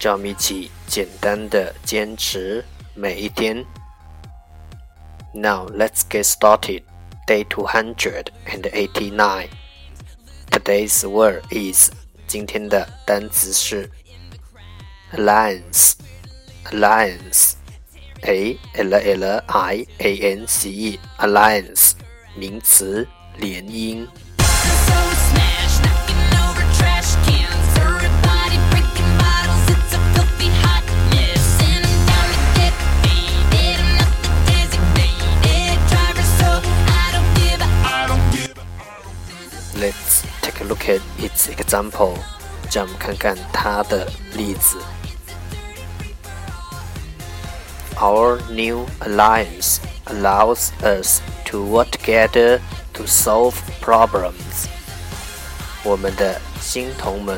让我们一起简单的坚持每一天。Now let's get started. Day two hundred and eighty-nine. Today's word is 今天的单词是 alliance. Alliance. A L L I A N C E. Alliance. 名词联姻。 Let's take a look at its example. 让我们看看它的例子。Our new alliance allows us to work together to solve problems. 我们的新同盟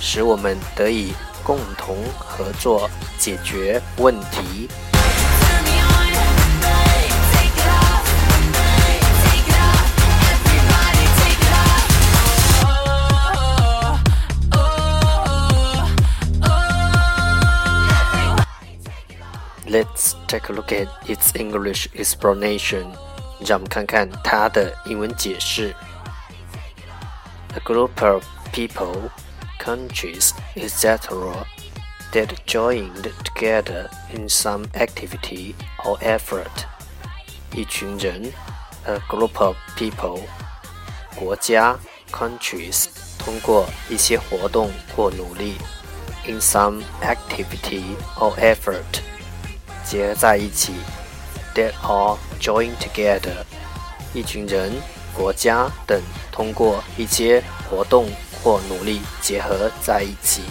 使我们得以共同合作解决问题。 Let's take a look at its English explanation. 让我们看看它的英文解释。A group of people, countries, etc., that joined together in some activity or effort. 一群人，a group of people，国家，countries，通过一些活动或努力，in some activity or effort。 结合在一起，that are joined together，一群人、国家等通过一些活动或努力结合在一起。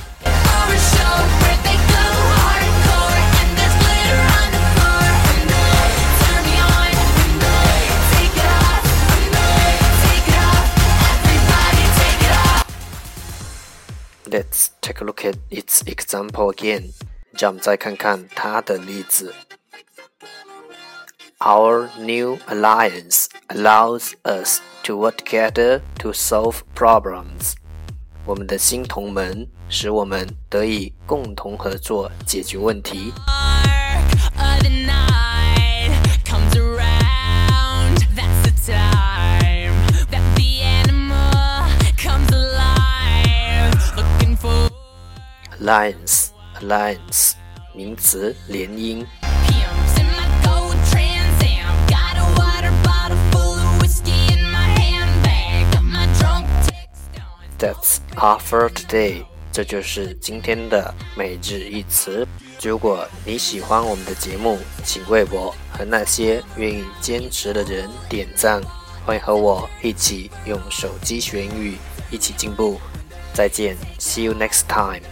Let's take a look at its example again. 让我们再看看它的例子。Our new alliance allows us to work together to solve problems. 我们的新同盟使我们得以共同合作解决问题。Alliance Alliance 名词联姻。That's our for today。这就是今天的每日一词。如果你喜欢我们的节目，请为我和那些愿意坚持的人点赞。欢迎和我一起用手机学英语，一起进步。再见，See you next time。